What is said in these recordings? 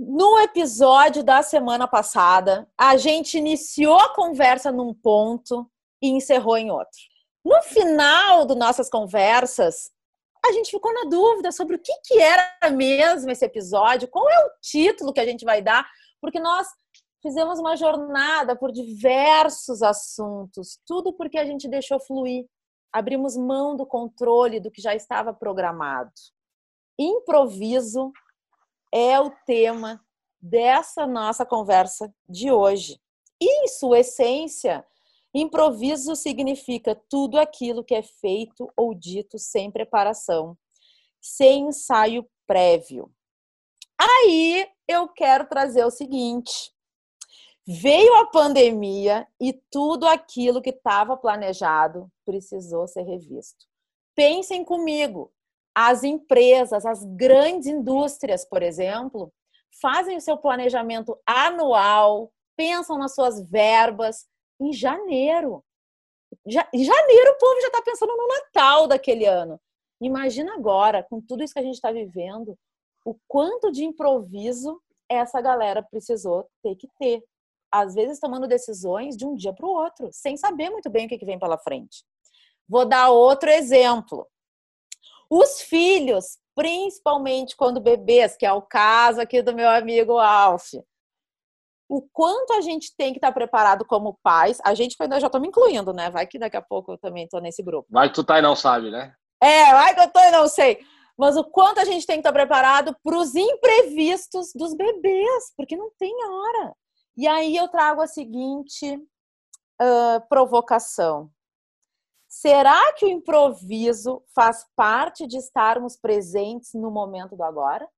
No episódio da semana passada, a gente iniciou a conversa num ponto e encerrou em outro. No final das nossas conversas, a gente ficou na dúvida sobre o que, que era mesmo esse episódio, qual é o título que a gente vai dar, porque nós fizemos uma jornada por diversos assuntos, tudo porque a gente deixou fluir, abrimos mão do controle do que já estava programado. Improviso é o tema dessa nossa conversa de hoje. E, em sua essência, improviso significa tudo aquilo que é feito ou dito sem preparação, sem ensaio prévio. Aí eu quero trazer o seguinte: veio a pandemia e tudo aquilo que estava planejado precisou ser revisto. Pensem comigo, as empresas, as grandes indústrias, por exemplo, fazem o seu planejamento anual, pensam nas suas verbas em janeiro. Já, em janeiro o povo já está pensando no Natal daquele ano. Imagina agora, com tudo isso que a gente está vivendo, o quanto de improviso essa galera precisou ter que ter. Às vezes tomando decisões de um dia para o outro, sem saber muito bem o que vem pela frente. Vou dar outro exemplo. Os filhos, principalmente quando bebês, que é o caso aqui do meu amigo Alf. O quanto a gente tem que estar preparado como pais, a gente ainda já estou me incluindo, né? Vai que daqui a pouco eu também estou nesse grupo. Vai que tu tá e não sabe, né? É, vai que eu tô e não sei. Mas o quanto a gente tem que estar preparado para os imprevistos dos bebês, porque não tem hora. E aí eu trago a seguinte uh, provocação. Será que o improviso faz parte de estarmos presentes no momento do agora?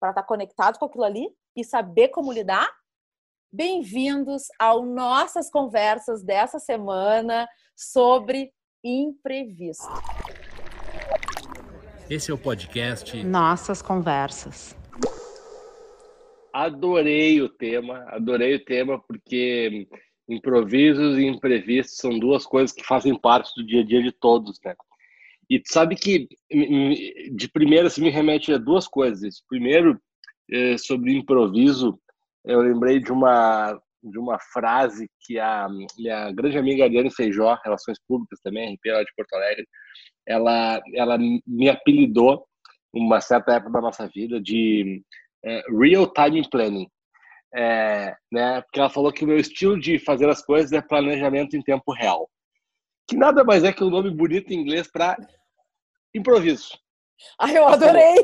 Para estar conectado com aquilo ali e saber como lidar? Bem-vindos ao nossas conversas dessa semana sobre imprevisto. Esse é o podcast Nossas Conversas. Adorei o tema, adorei o tema porque improvisos e imprevistos são duas coisas que fazem parte do dia a dia de todos, né? E sabe que de primeira se me remete a duas coisas. Primeiro, é, sobre improviso, eu lembrei de uma de uma frase que a minha grande amiga Ariane Feijó, Relações Públicas também, RP lá de Porto Alegre, ela ela me apelidou uma certa época da nossa vida de é, real time planning é, né? Porque ela falou que o meu estilo de fazer as coisas é planejamento em tempo real, que nada mais é que um nome bonito em inglês para improviso. Ah, eu adorei!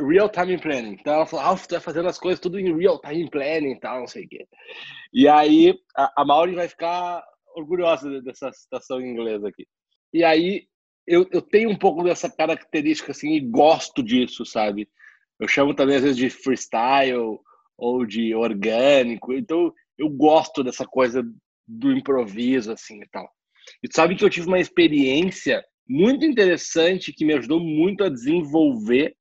Real time planning. Então ela falou, Alf, tu vai fazendo as coisas tudo em real time planning e tal, não sei o quê. E aí a, a Mauri vai ficar orgulhosa dessa citação em inglês aqui. E aí eu, eu tenho um pouco dessa característica assim e gosto disso, sabe? Eu chamo também às vezes de freestyle ou de orgânico. Então, eu gosto dessa coisa do improviso, assim e tal. E sabe que eu tive uma experiência muito interessante que me ajudou muito a desenvolver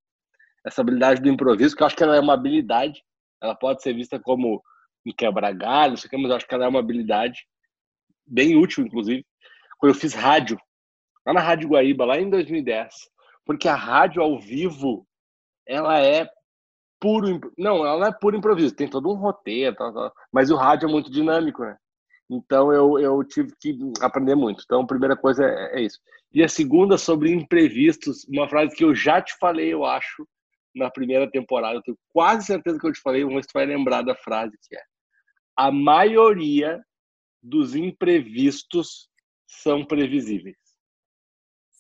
essa habilidade do improviso, que eu acho que ela é uma habilidade, ela pode ser vista como um quebra-galho, não sei o que, mas eu acho que ela é uma habilidade bem útil, inclusive, quando eu fiz rádio, lá na Rádio Guaíba, lá em 2010, porque a rádio ao vivo, ela é puro. Não, ela não é puro improviso, tem todo um roteiro, tal, tal, mas o rádio é muito dinâmico, né? Então eu, eu tive que aprender muito. Então a primeira coisa é, é isso. E a segunda sobre imprevistos, uma frase que eu já te falei, eu acho, na primeira temporada. Eu tenho quase certeza que eu te falei, mas tu vai lembrar da frase que é: a maioria dos imprevistos são previsíveis.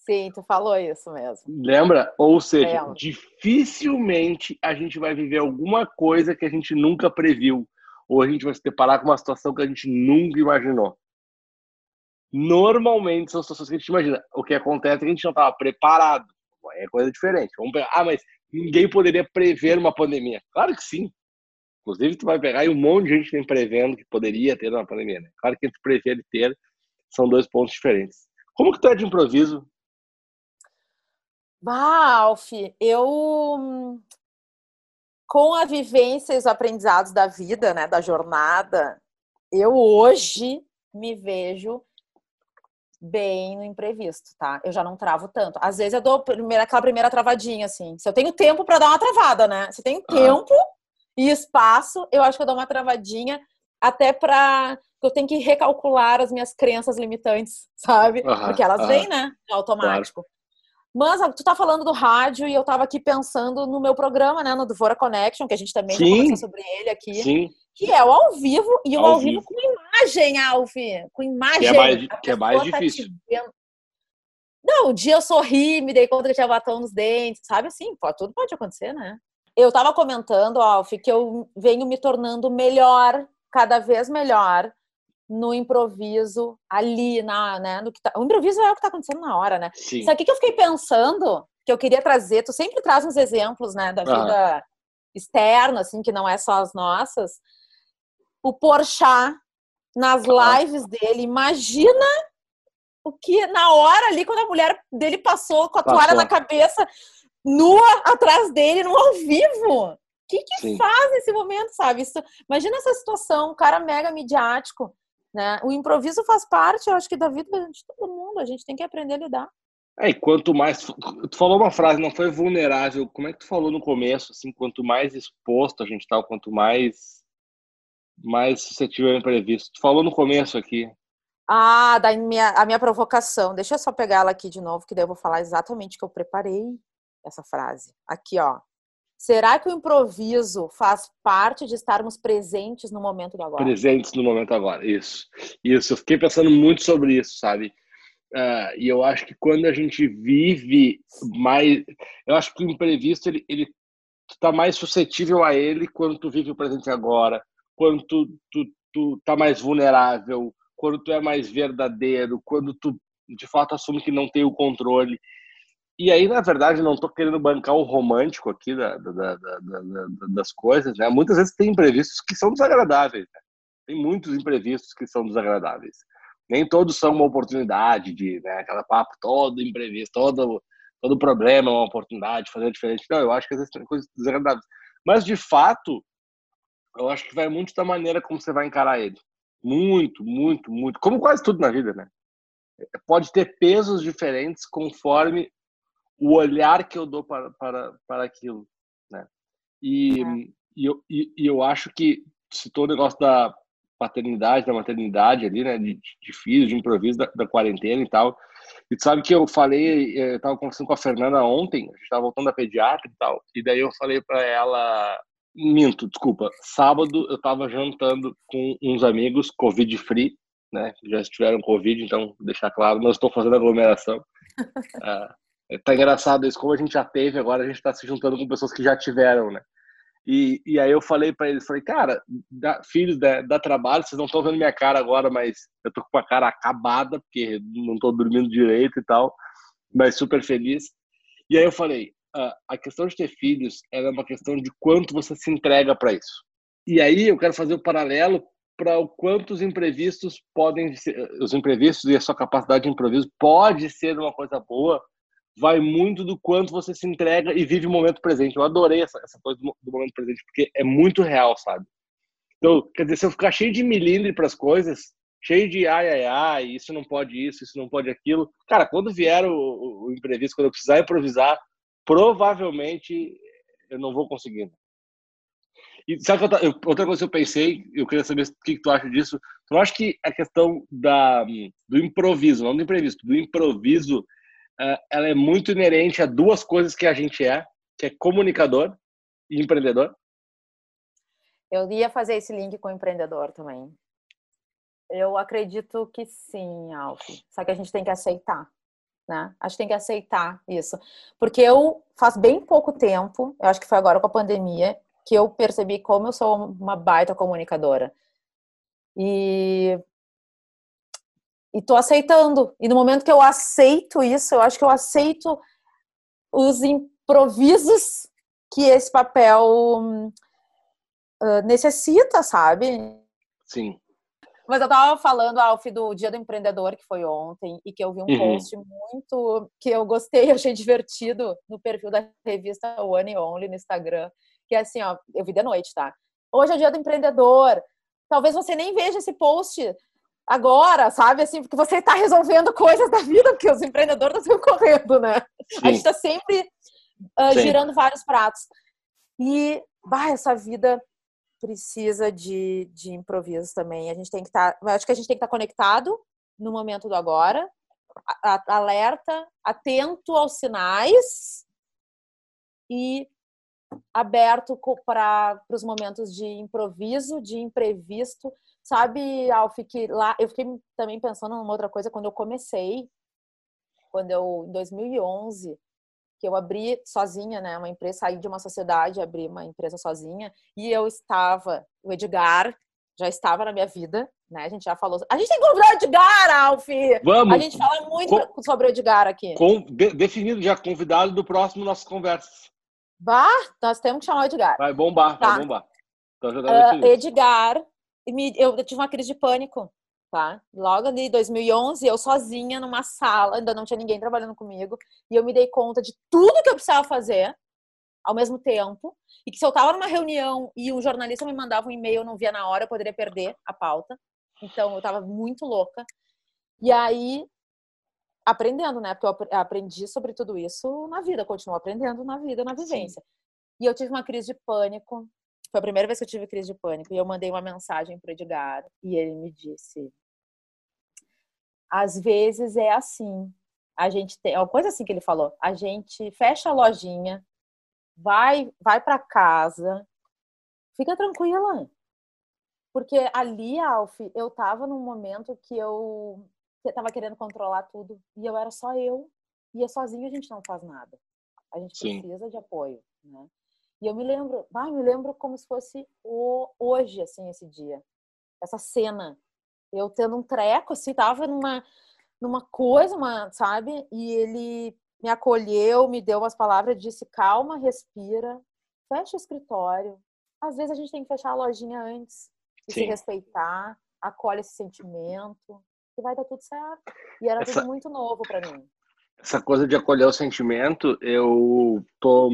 Sim, tu falou isso mesmo. Lembra? Ou seja, Lembra. dificilmente a gente vai viver alguma coisa que a gente nunca previu. Ou a gente vai se deparar com uma situação que a gente nunca imaginou. Normalmente são situações que a gente imagina. O que acontece é que a gente não estava preparado. É coisa diferente. Vamos pegar. Ah, mas ninguém poderia prever uma pandemia. Claro que sim. Inclusive, tu vai pegar e um monte de gente tem prevendo que poderia ter uma pandemia. Né? Claro que entre prever e ter são dois pontos diferentes. Como que tu é de improviso? Bah, Alf, eu com a vivência e os aprendizados da vida, né, da jornada, eu hoje me vejo bem no imprevisto, tá? Eu já não travo tanto. Às vezes eu dou primeira, aquela primeira travadinha, assim. Se eu tenho tempo para dar uma travada, né? Se eu tenho tempo, e espaço, eu acho que eu dou uma travadinha até para eu tenho que recalcular as minhas crenças limitantes, sabe? Porque elas vêm, né? Automático. Claro. Mas tu tá falando do rádio e eu tava aqui pensando no meu programa, né? No Dvora Connection, que a gente também conversou sobre ele aqui. Sim. Que é o ao vivo e o ao, vivo. vivo com imagem, Alvi. Com imagem. Que é mais, que é mais tá difícil. Não, um dia eu sorri, me dei conta que tinha batom nos dentes, sabe assim? Pô, tudo pode acontecer, né? Eu tava comentando, Alf, que eu venho me tornando melhor, cada vez melhor, no improviso ali na, né, no que tá, o improviso é o que está acontecendo na hora, né? Sim. Sabe o que eu fiquei pensando? Que eu queria trazer, tu sempre traz uns exemplos, né, da vida ah. externa, assim, que não é só as nossas. O Porchat nas lives dele, imagina o que na hora ali quando a mulher dele passou com a toalha na cabeça, nua atrás dele no ao vivo. O que que faz nesse momento, sabe? Isso, imagina essa situação, um cara mega midiático né? O improviso faz parte, eu acho que da vida de todo mundo, a gente tem que aprender a lidar. É, e quanto mais. Tu falou uma frase, não foi vulnerável. Como é que tu falou no começo? Assim, quanto mais exposto a gente tá, quanto mais. mais suscetível ao imprevisto. Tu falou no começo aqui. Ah, da minha, a minha provocação. Deixa eu só pegar ela aqui de novo, que daí eu vou falar exatamente que eu preparei essa frase. Aqui, ó. Será que o improviso faz parte de estarmos presentes no momento do agora? Presentes no momento agora, isso. Isso, eu fiquei pensando muito sobre isso, sabe? Uh, e eu acho que quando a gente vive mais. Eu acho que o imprevisto, ele, ele tu tá mais suscetível a ele quando tu vive o presente agora, quando tu, tu, tu tá mais vulnerável, quando tu é mais verdadeiro, quando tu de fato assume que não tem o controle. E aí, na verdade, não estou querendo bancar o romântico aqui da, da, da, das coisas, né? Muitas vezes tem imprevistos que são desagradáveis, né? Tem muitos imprevistos que são desagradáveis. Nem todos são uma oportunidade de, né? Aquela papo todo imprevisto, todo, todo problema é uma oportunidade de fazer diferente. Não, eu acho que às vezes tem coisas desagradáveis. Mas, de fato, eu acho que vai muito da maneira como você vai encarar ele. Muito, muito, muito. Como quase tudo na vida, né? Pode ter pesos diferentes conforme o olhar que eu dou para, para, para aquilo, né? E, é. e, eu, e, e, eu acho que citou o negócio da paternidade, da maternidade ali, né? De, de filhos, de improviso, da, da, quarentena e tal. E tu sabe que eu falei, eu tava conversando com a Fernanda ontem, a gente tava voltando da pediatra e tal, e daí eu falei para ela, minto, desculpa, sábado eu tava jantando com uns amigos covid free, né? Já tiveram covid, então deixar claro, não estou fazendo aglomeração. uh, Tá engraçado isso, como a gente já teve, agora a gente tá se juntando com pessoas que já tiveram, né? E, e aí eu falei para eles, falei, cara, dá, filhos, dá, dá, trabalho, vocês não estão vendo minha cara agora, mas eu tô com a cara acabada, porque não tô dormindo direito e tal, mas super feliz. E aí eu falei, a questão de ter filhos é uma questão de quanto você se entrega para isso. E aí eu quero fazer o um paralelo para o quanto os imprevistos podem ser, os imprevistos e a sua capacidade de improviso pode ser uma coisa boa vai muito do quanto você se entrega e vive o momento presente. Eu adorei essa, essa coisa do, momento presente, porque é muito real, sabe? Então, quer dizer, se eu ficar cheio de milindre para as coisas, cheio de ai, ai, ai, isso não pode isso, isso não pode aquilo, cara, quando vier o, o, o imprevisto, quando eu precisar improvisar, provavelmente eu não vou conseguir. E sabe eu, outra coisa que eu pensei, eu queria saber o que, que tu acha disso. Tu acha que a questão da, do improviso, não do imprevisto, do improviso, ela é muito inerente a duas coisas que a gente é, que é comunicador e empreendedor? Eu ia fazer esse link com o empreendedor também. Eu acredito que sim, Alf. Só que a gente tem que aceitar, né? A gente tem que aceitar isso. Porque eu, faz bem pouco tempo, eu acho que foi agora com a pandemia, que eu percebi como eu sou uma baita comunicadora. E e tô aceitando. E no momento que eu aceito isso, eu acho que eu aceito os improvisos que esse papel uh, necessita, sabe? Sim. Mas eu tava falando, Alf, do Dia do Empreendedor, que foi ontem, e que eu vi um uhum. post muito que eu gostei, achei divertido no perfil da revista One and Only no Instagram, que é assim, ó, eu vi de noite, tá? Hoje é o Dia do Empreendedor. Talvez você nem veja esse post agora, sabe? Assim, porque você está resolvendo coisas da vida, porque os empreendedores estão sempre correndo, né? Sim. A gente está sempre uh, girando vários pratos. E bah, essa vida precisa de, de improviso também. A gente tem que estar, tá, acho que a gente tem que estar tá conectado no momento do agora, alerta, atento aos sinais e aberto para os momentos de improviso, de imprevisto. Sabe, Alf, que lá eu fiquei também pensando numa outra coisa quando eu comecei, quando eu em 2011, que eu abri sozinha, né, uma empresa, saí de uma sociedade, abri uma empresa sozinha, e eu estava, o Edgar já estava na minha vida, né? A gente já falou. A gente tem que convidar o Edgar, Alf! Vamos! A gente fala muito com, sobre o Edgar aqui. Com, de, definido já, convidado do próximo nossas conversas. Bah, nós temos que chamar o Edgar. Vai bombar, tá. vai bombar. Então, uh, Edgar, eu, eu tive uma crise de pânico, tá? Logo ali, 2011, eu sozinha numa sala, ainda não tinha ninguém trabalhando comigo, e eu me dei conta de tudo que eu precisava fazer ao mesmo tempo, e que se eu estava numa reunião e um jornalista me mandava um e-mail, eu não via na hora, eu poderia perder a pauta. Então eu estava muito louca. E aí aprendendo, né? Porque eu aprendi sobre tudo isso na vida, continuo aprendendo na vida, na vivência. Sim. E eu tive uma crise de pânico. Foi a primeira vez que eu tive crise de pânico. E eu mandei uma mensagem para Edgar e ele me disse: às vezes é assim. A gente tem, uma coisa assim que ele falou. A gente fecha a lojinha, vai, vai para casa, fica tranquila. Porque ali, Alf, eu tava num momento que eu tava querendo controlar tudo e eu era só eu. E é sozinho a gente não faz nada. A gente Sim. precisa de apoio, né? E eu me lembro, vai, me lembro como se fosse o, hoje, assim, esse dia. Essa cena. Eu tendo um treco, assim, tava numa, numa coisa, uma, sabe? E ele me acolheu, me deu umas palavras, disse calma, respira, fecha o escritório. Às vezes a gente tem que fechar a lojinha antes e se respeitar, acolhe esse sentimento e vai dar tudo certo. E era essa, tudo muito novo para mim. Essa coisa de acolher o sentimento, eu tô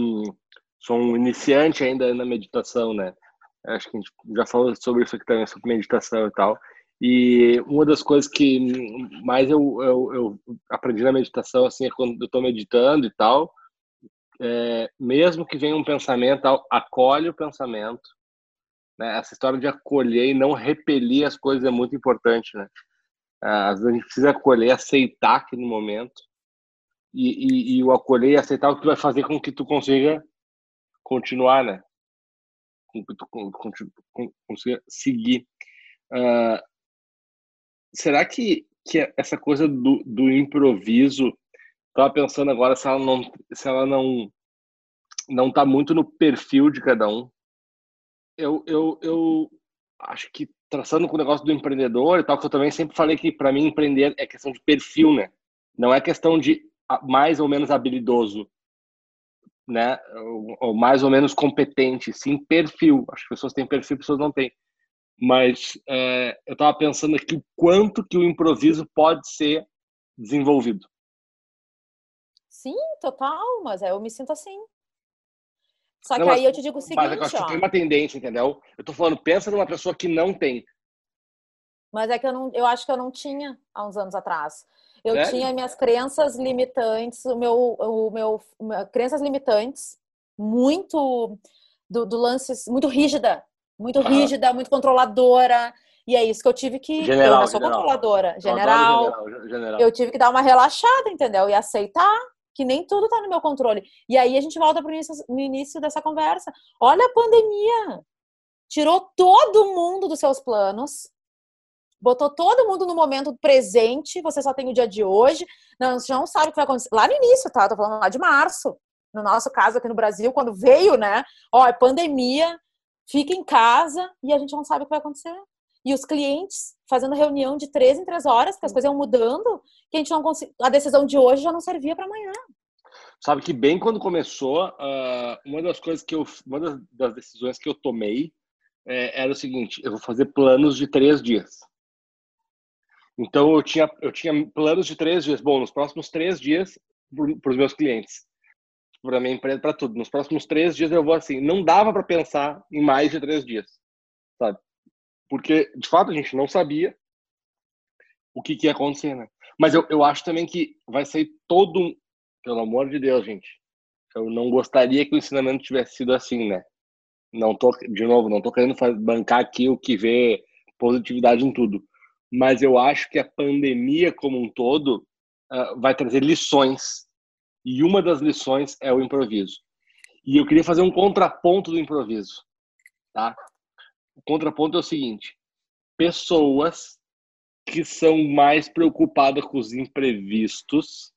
sou um iniciante ainda na meditação, né? Acho que a gente já falou sobre isso aqui também, sobre meditação e tal. E uma das coisas que mais eu, eu, eu aprendi na meditação, assim, é quando eu estou meditando e tal, é, mesmo que venha um pensamento, acolhe o pensamento. Né? Essa história de acolher e não repelir as coisas é muito importante, né? Às vezes a gente precisa acolher, aceitar aquele momento. E, e, e o acolher e aceitar o que vai fazer com que tu consiga continuar, né? Com que tu consiga seguir. Uh, será que, que essa coisa do, do improviso, estava pensando agora se ela não se ela não não está muito no perfil de cada um. Eu, eu, eu acho que traçando com o negócio do empreendedor e tal, que eu também sempre falei que para mim empreender é questão de perfil, né? Não é questão de mais ou menos habilidoso, né? Ou, mais ou menos competente, sim perfil. Acho que pessoas têm perfil, pessoas não têm mas é, eu estava pensando aqui o quanto que o improviso pode ser desenvolvido. Sim, total, mas eu me sinto assim. Só não, que aí eu te digo o seguinte, mas eu acho que tem uma tendência, entendeu? Eu tô falando, pensa numa pessoa que não tem. Mas é que eu não, eu acho que eu não tinha há uns anos atrás. Eu é? tinha minhas crenças limitantes, o meu, o meu, crenças limitantes, muito do, do lance, muito rígida muito rígida, muito controladora. E é isso que eu tive que. General, eu sou general. controladora. General, general, general. Eu tive que dar uma relaxada, entendeu? E aceitar que nem tudo tá no meu controle. E aí a gente volta pro início, no início dessa conversa. Olha a pandemia. Tirou todo mundo dos seus planos. Botou todo mundo no momento presente. Você só tem o dia de hoje. Não, você não sabe o que vai acontecer. Lá no início, tá? Tô falando lá de março. No nosso caso aqui no Brasil, quando veio, né? Ó, é pandemia fica em casa e a gente não sabe o que vai acontecer. E os clientes fazendo reunião de três em três horas, que as coisas iam mudando, que a gente não conseguia. A decisão de hoje já não servia para amanhã. Sabe que bem quando começou, uh, uma das coisas que eu, uma das, das decisões que eu tomei é, era o seguinte: eu vou fazer planos de três dias. Então eu tinha, eu tinha planos de três dias. Bom, nos próximos três dias para os meus clientes para minha empresa, para tudo. Nos próximos três dias eu vou assim. Não dava para pensar em mais de três dias, sabe? Porque, de fato, a gente não sabia o que, que ia acontecer, né? Mas eu, eu acho também que vai sair todo um. Pelo amor de Deus, gente. Eu não gostaria que o ensinamento tivesse sido assim, né? Não tô, de novo, não tô querendo bancar aqui o que vê positividade em tudo, mas eu acho que a pandemia como um todo uh, vai trazer lições e uma das lições é o improviso. E eu queria fazer um contraponto do improviso, tá? O contraponto é o seguinte: pessoas que são mais preocupadas com os imprevistos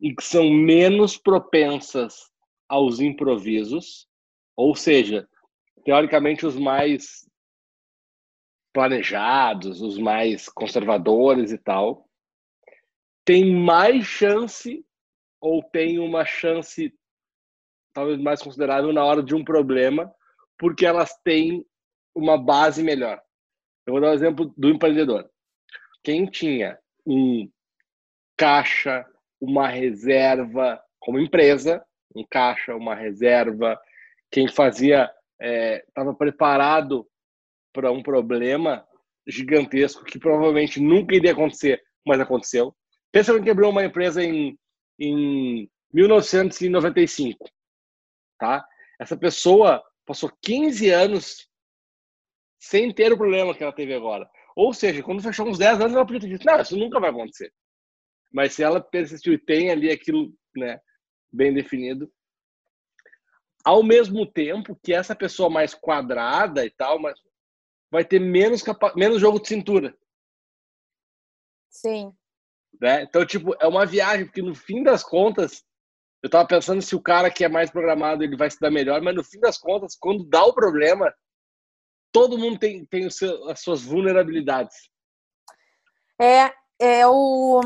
e que são menos propensas aos improvisos, ou seja, teoricamente os mais planejados, os mais conservadores e tal, tem mais chance ou tem uma chance talvez mais considerável na hora de um problema, porque elas têm uma base melhor. Eu vou dar o um exemplo do empreendedor. Quem tinha um caixa, uma reserva como empresa, um caixa, uma reserva, quem fazia estava é, preparado para um problema gigantesco que provavelmente nunca iria acontecer, mas aconteceu. Pensa que quebrou uma empresa em, em 1995, tá? Essa pessoa passou 15 anos sem ter o problema que ela teve agora. Ou seja, quando fechou uns 10 anos, ela podia ter dito, não, isso nunca vai acontecer. Mas se ela persistiu e tem ali aquilo né, bem definido, ao mesmo tempo que essa pessoa mais quadrada e tal, mas vai ter menos, capa menos jogo de cintura. Sim. Né? Então, tipo, é uma viagem, porque no fim das contas, eu tava pensando se o cara que é mais programado ele vai se dar melhor, mas no fim das contas, quando dá o problema, todo mundo tem, tem o seu, as suas vulnerabilidades. É, é o.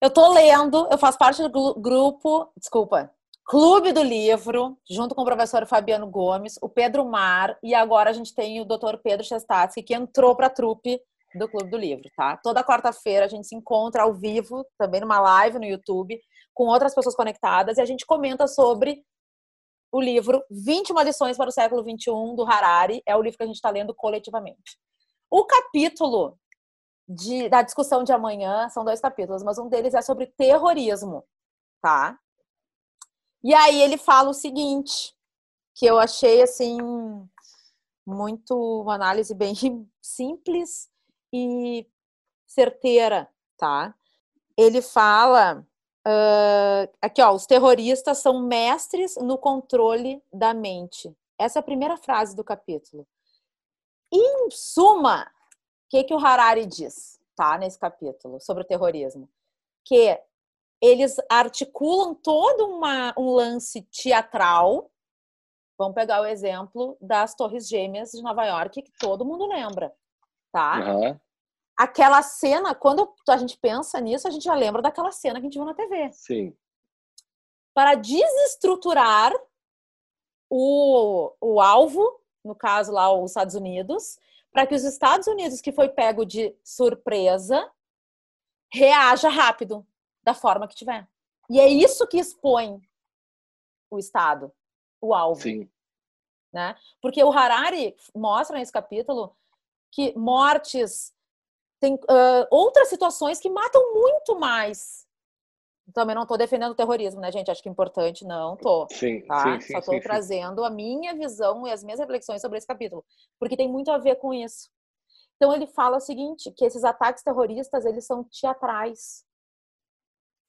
Eu tô lendo, eu faço parte do grupo, desculpa, Clube do Livro, junto com o professor Fabiano Gomes, o Pedro Mar, e agora a gente tem o doutor Pedro Chestatsky, que entrou para a trupe do Clube do Livro, tá? Toda quarta-feira a gente se encontra ao vivo, também numa live no YouTube, com outras pessoas conectadas, e a gente comenta sobre o livro 21 lições para o século 21 do Harari, é o livro que a gente está lendo coletivamente. O capítulo de, da discussão de amanhã são dois capítulos, mas um deles é sobre terrorismo, tá? E aí ele fala o seguinte, que eu achei assim muito uma análise bem simples e certeira, tá? Ele fala uh, aqui, ó, os terroristas são mestres no controle da mente. Essa é a primeira frase do capítulo. Em suma, o que, que o Harari diz, tá, nesse capítulo sobre o terrorismo? Que eles articulam todo uma, um lance teatral. Vamos pegar o exemplo das Torres Gêmeas de Nova York, que todo mundo lembra, tá? Uhum. Aquela cena, quando a gente pensa nisso, a gente já lembra daquela cena que a gente viu na TV. Sim. Para desestruturar o, o alvo, no caso lá os Estados Unidos, para que os Estados Unidos, que foi pego de surpresa, reaja rápido da forma que tiver. E é isso que expõe o Estado, o alvo. Sim. Né? Porque o Harari mostra nesse capítulo que mortes tem uh, outras situações que matam muito mais. Também não estou defendendo o terrorismo, né, gente? Acho que é importante, não tô. Sim, tá? sim, Só estou trazendo sim. a minha visão e as minhas reflexões sobre esse capítulo, porque tem muito a ver com isso. Então ele fala o seguinte, que esses ataques terroristas, eles são teatrais.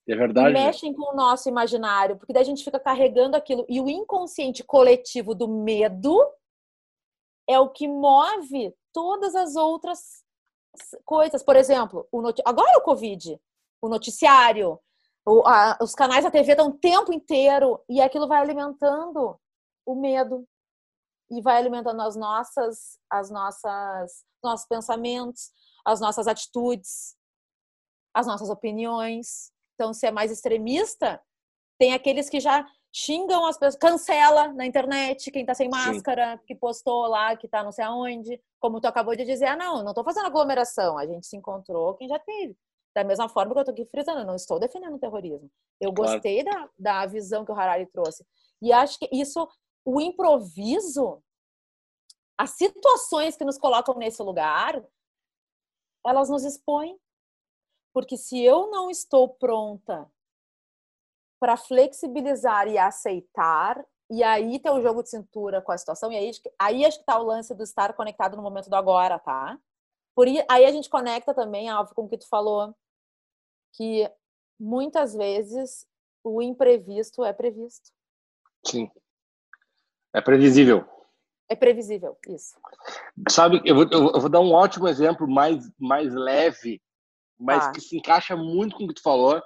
É verdade. Mexem com o nosso imaginário, porque daí a gente fica carregando aquilo. E o inconsciente coletivo do medo é o que move todas as outras coisas. Por exemplo, o not... agora o Covid, o noticiário, o, a, os canais da TV estão o tempo inteiro e aquilo vai alimentando o medo e vai alimentando as nossas, as nossas, nossos pensamentos, as nossas atitudes, as nossas opiniões. Então, se é mais extremista, tem aqueles que já xingam as pessoas, cancela na internet quem tá sem máscara, Sim. que postou lá, que tá não sei aonde. Como tu acabou de dizer, ah, não, não tô fazendo aglomeração, a gente se encontrou quem já teve. Da mesma forma que eu tô aqui frisando, eu não estou defendendo o terrorismo. Eu claro. gostei da, da visão que o Harari trouxe. E acho que isso, o improviso, as situações que nos colocam nesse lugar, elas nos expõem porque se eu não estou pronta para flexibilizar e aceitar, E aí tem o jogo de cintura com a situação, e aí, aí acho que tá o lance do estar conectado no momento do agora, tá? Por aí a gente conecta também, Alvo, com o que tu falou, que muitas vezes o imprevisto é previsto. Sim. É previsível. É previsível, isso. Sabe, eu vou, eu vou dar um ótimo exemplo mais, mais leve, mas ah. que se encaixa muito com o que tu falou.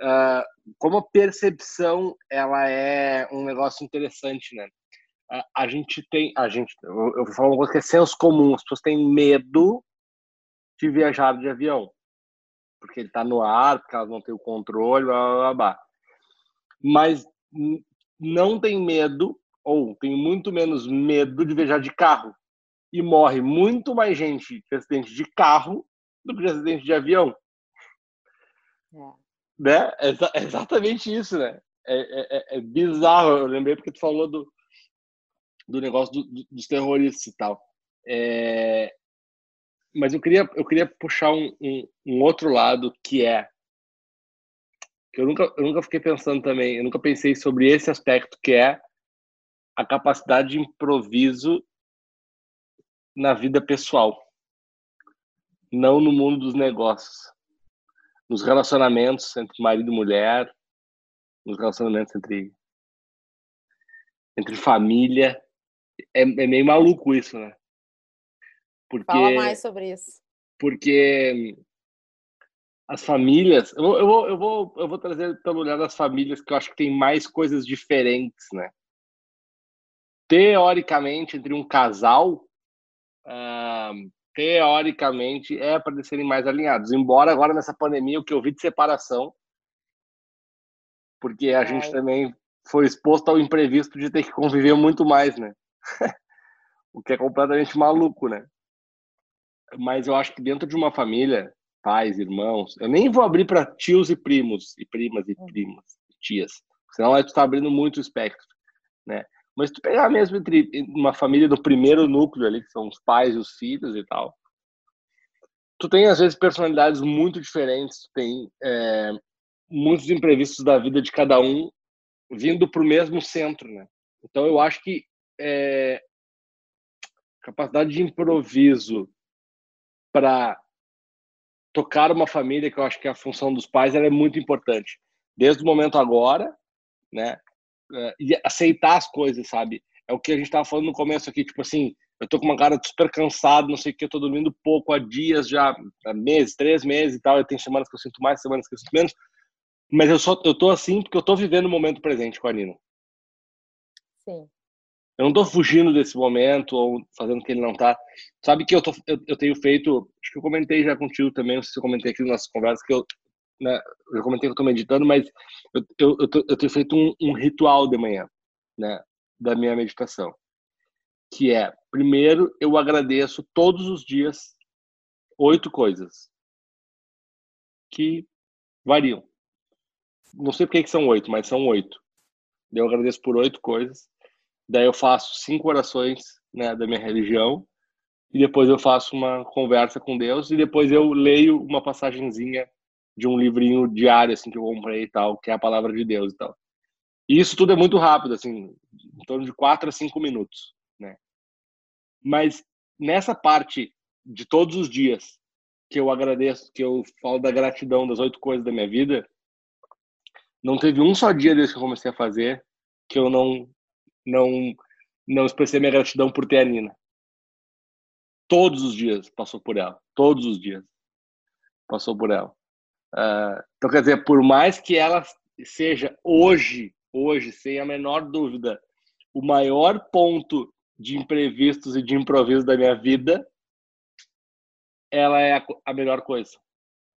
Uh, como a percepção ela é um negócio interessante, né? Uh, a gente tem, a gente, eu, eu vou falar uma coisa que é senso comum, as pessoas têm medo de viajar de avião, porque ele está no ar, porque elas não têm o controle, blá, blá, blá. Mas não tem medo ou tem muito menos medo de viajar de carro. E morre muito mais gente de acidente de carro do que de acidente de avião. É. Né? É, exatamente isso, né? É, é, é, é, bizarro. Eu lembrei porque tu falou do, do negócio do, do, dos terroristas e tal. É, mas eu queria, eu queria puxar um, um, um, outro lado que é que eu nunca, eu nunca fiquei pensando também, eu nunca pensei sobre esse aspecto que é a capacidade de improviso na vida pessoal, não no mundo dos negócios, nos relacionamentos entre marido e mulher, nos relacionamentos entre entre família, é, é meio maluco isso, né? Porque, Fala mais sobre isso. Porque as famílias, eu, eu, vou, eu, vou, eu vou trazer pelo olhar das famílias que eu acho que tem mais coisas diferentes, né? teoricamente, entre um casal, uh, teoricamente, é para eles serem mais alinhados. Embora agora nessa pandemia o que eu vi de separação, porque a é. gente também foi exposto ao imprevisto de ter que conviver muito mais, né? o que é completamente maluco, né? Mas eu acho que dentro de uma família, pais, irmãos, eu nem vou abrir para tios e primos, e primas e hum. primas, tias, senão tu está abrindo muito o espectro, né? Mas tu pegar mesmo entre uma família do primeiro núcleo ali, que são os pais e os filhos e tal, tu tem às vezes personalidades muito diferentes, tu tem é, muitos imprevistos da vida de cada um vindo para o mesmo centro, né? Então eu acho que é, capacidade de improviso para tocar uma família, que eu acho que é a função dos pais, ela é muito importante. Desde o momento agora, né? Uh, e aceitar as coisas, sabe? É o que a gente tava falando no começo aqui, tipo assim, eu tô com uma cara super cansado, não sei o que, eu tô dormindo pouco há dias já, há meses, três meses e tal, eu tenho semanas que eu sinto mais, semanas que eu sinto menos, mas eu só eu tô assim porque eu tô vivendo o momento presente com a Nina. Sim. Eu não tô fugindo desse momento ou fazendo que ele não tá. Sabe que eu, tô, eu, eu tenho feito, acho que eu comentei já contigo também, não sei se eu comentei aqui nas nossas conversas, que eu né, eu comentei que eu estou meditando, mas eu, eu, eu, tô, eu tenho feito um, um, ritual de manhã, né, da minha meditação, que é, primeiro, eu agradeço todos os dias oito coisas que variam. Não sei por que são oito, mas são oito. Eu agradeço por oito coisas. Daí eu faço cinco orações né, da minha religião e depois eu faço uma conversa com Deus e depois eu leio uma passagenzinha de um livrinho diário assim que eu comprei e tal, que é a palavra de Deus e tal. E isso tudo é muito rápido, assim, em torno de quatro a cinco minutos, né? Mas nessa parte de todos os dias que eu agradeço, que eu falo da gratidão das oito coisas da minha vida, não teve um só dia desde que eu comecei a fazer que eu não não não expressei minha gratidão por ter a Nina. Todos os dias passou por ela, todos os dias passou por ela. Uh, então, quer dizer, por mais que ela seja hoje, hoje, sem a menor dúvida, o maior ponto de imprevistos e de improviso da minha vida, ela é a, a melhor coisa.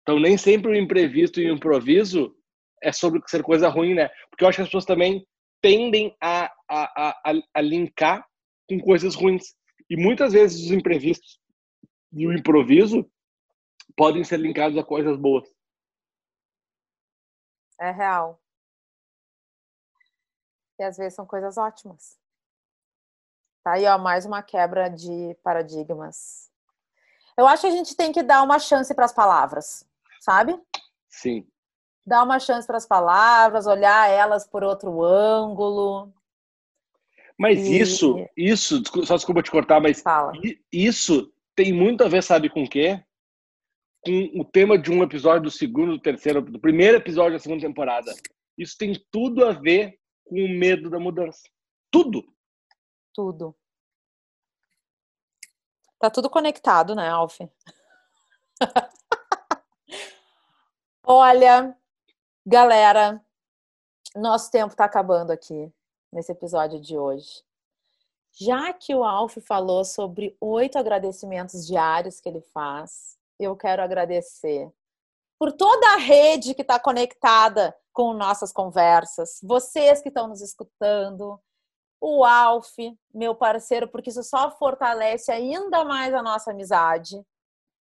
Então, nem sempre o imprevisto e o improviso é sobre ser coisa ruim, né? Porque eu acho que as pessoas também tendem a, a, a, a linkar com coisas ruins. E muitas vezes os imprevistos e o improviso podem ser linkados a coisas boas. É real. E às vezes são coisas ótimas. Tá aí, ó, mais uma quebra de paradigmas. Eu acho que a gente tem que dar uma chance para as palavras, sabe? Sim. Dar uma chance para as palavras, olhar elas por outro ângulo. Mas e... isso, isso, só desculpa te cortar, mas Fala. isso tem muito a ver, sabe com o quê? Com o tema de um episódio do segundo, do terceiro, do primeiro episódio da segunda temporada. Isso tem tudo a ver com o medo da mudança. Tudo. Tudo. Tá tudo conectado, né, Alf? Olha, galera, nosso tempo está acabando aqui nesse episódio de hoje. Já que o Alf falou sobre oito agradecimentos diários que ele faz, eu quero agradecer por toda a rede que está conectada com nossas conversas, vocês que estão nos escutando, o Alf, meu parceiro, porque isso só fortalece ainda mais a nossa amizade,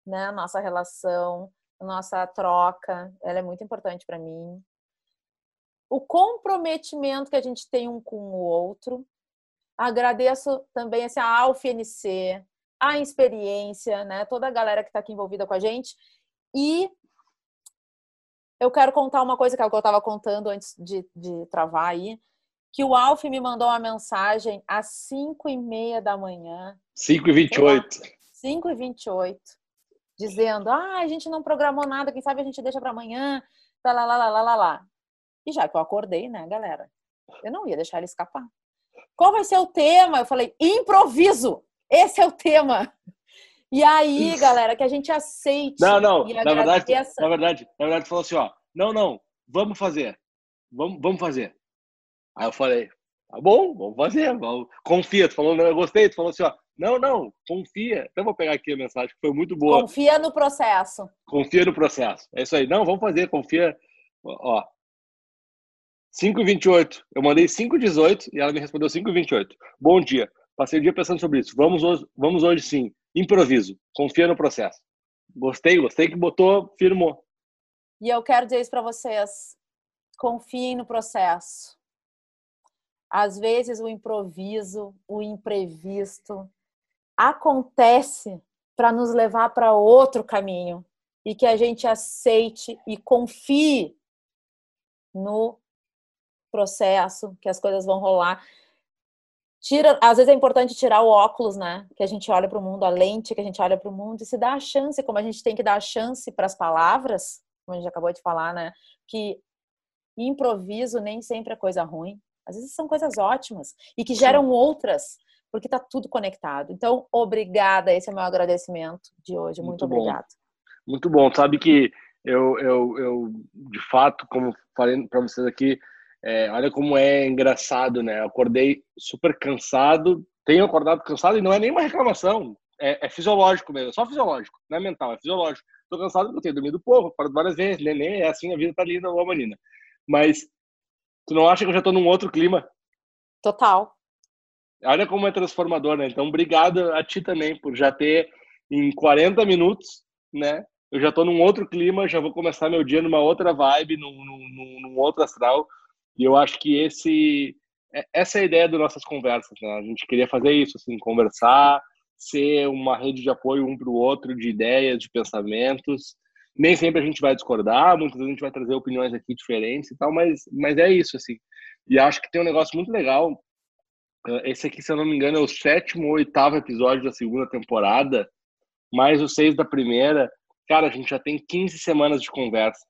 né? A nossa relação, a nossa troca, ela é muito importante para mim. O comprometimento que a gente tem um com o outro, Agradeço também assim, a UFNC, a experiência, né? Toda a galera que está aqui envolvida com a gente. E eu quero contar uma coisa que, é eu estava contando antes de, de travar aí, que o Alf me mandou uma mensagem às 5 e meia da manhã. 5 e 28. 5 e 28. Dizendo, ah, a gente não programou nada, quem sabe a gente deixa para amanhã, lá, lá, lá, lá, lá, lá. E já que eu acordei, né, galera? Eu não ia deixar ele escapar. Qual vai ser o tema? Eu falei, improviso. Esse é o tema. E aí, galera, que a gente aceite. Não, não. Na verdade, na verdade, na verdade, falou assim, ó. Não, não. Vamos fazer. Vamos, vamos fazer. Aí eu falei, tá bom, vamos fazer. Vamos. Confia. Tu falou, eu gostei. Tu falou assim, ó. Não, não. Confia. Então vou pegar aqui a mensagem que foi muito boa. Confia no processo. Confia no processo. É isso aí. Não, vamos fazer. Confia. Ó, 5h28. Eu mandei 5h18 e ela me respondeu 5h28. Bom dia. Passei o dia pensando sobre isso. Vamos hoje, vamos hoje sim. Improviso. Confia no processo. Gostei, gostei que botou, firmou. E eu quero dizer isso para vocês. Confiem no processo. Às vezes o improviso, o imprevisto acontece para nos levar para outro caminho e que a gente aceite e confie no processo, que as coisas vão rolar. Tira, às vezes é importante tirar o óculos, né? Que a gente olha para o mundo, a lente que a gente olha para o mundo e se dá a chance, como a gente tem que dar a chance para as palavras, como a gente acabou de falar, né? Que improviso nem sempre é coisa ruim. Às vezes são coisas ótimas e que geram outras, porque está tudo conectado. Então, obrigada. Esse é o meu agradecimento de hoje. Muito, Muito obrigada. Muito bom. Sabe que eu, eu, eu, de fato, como falei para vocês aqui, é, olha como é engraçado, né? Eu acordei super cansado, tenho acordado cansado e não é nenhuma reclamação, é, é fisiológico mesmo, é só fisiológico, não é mental, é fisiológico. Tô cansado porque eu tenho dormido pouco, acordo várias vezes, neném, é assim, a vida tá linda, ô menina. Mas tu não acha que eu já tô num outro clima? Total. Olha como é transformador, né? Então, obrigado a ti também por já ter em 40 minutos, né? Eu já tô num outro clima, já vou começar meu dia numa outra vibe, num, num, num outro astral. E eu acho que esse é, essa é a ideia das nossas conversas, né? A gente queria fazer isso, assim, conversar, ser uma rede de apoio um para o outro, de ideias, de pensamentos. Nem sempre a gente vai discordar, muitas vezes a gente vai trazer opiniões aqui diferentes e tal, mas, mas é isso, assim. E acho que tem um negócio muito legal. Esse aqui, se eu não me engano, é o sétimo ou oitavo episódio da segunda temporada, mais os seis da primeira. Cara, a gente já tem 15 semanas de conversa.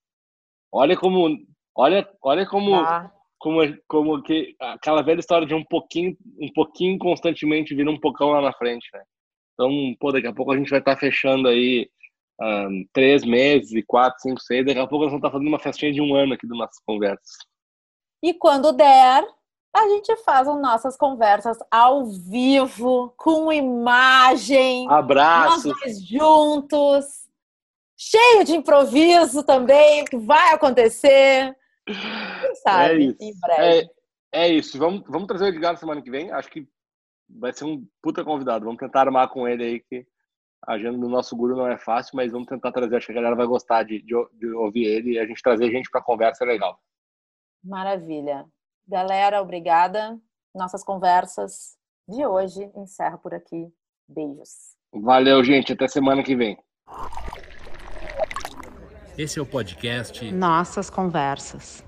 Olha como Olha, olha como, ah. Como, como que aquela velha história de um pouquinho, um pouquinho constantemente vira um pocão lá na frente, né? Então, pô, daqui a pouco a gente vai estar tá fechando aí um, três meses, e quatro, cinco, seis. Daqui a pouco nós vamos estar tá fazendo uma festinha de um ano aqui das nossas conversas. E quando der, a gente faz as nossas conversas ao vivo, com imagem. Abraços. Nós dois juntos. Cheio de improviso também, que vai acontecer. Quem sabe, é isso. em breve. É, é, isso. Vamos, vamos trazer o Edgar semana que vem. Acho que vai ser um puta convidado. Vamos tentar armar com ele aí, que a agenda do nosso guru não é fácil, mas vamos tentar trazer. Acho que a galera vai gostar de, de, de ouvir ele e a gente trazer gente para conversa é legal. Maravilha. Galera, obrigada. Nossas conversas de hoje encerra por aqui. Beijos. Valeu, gente. Até semana que vem. Esse é o podcast Nossas Conversas.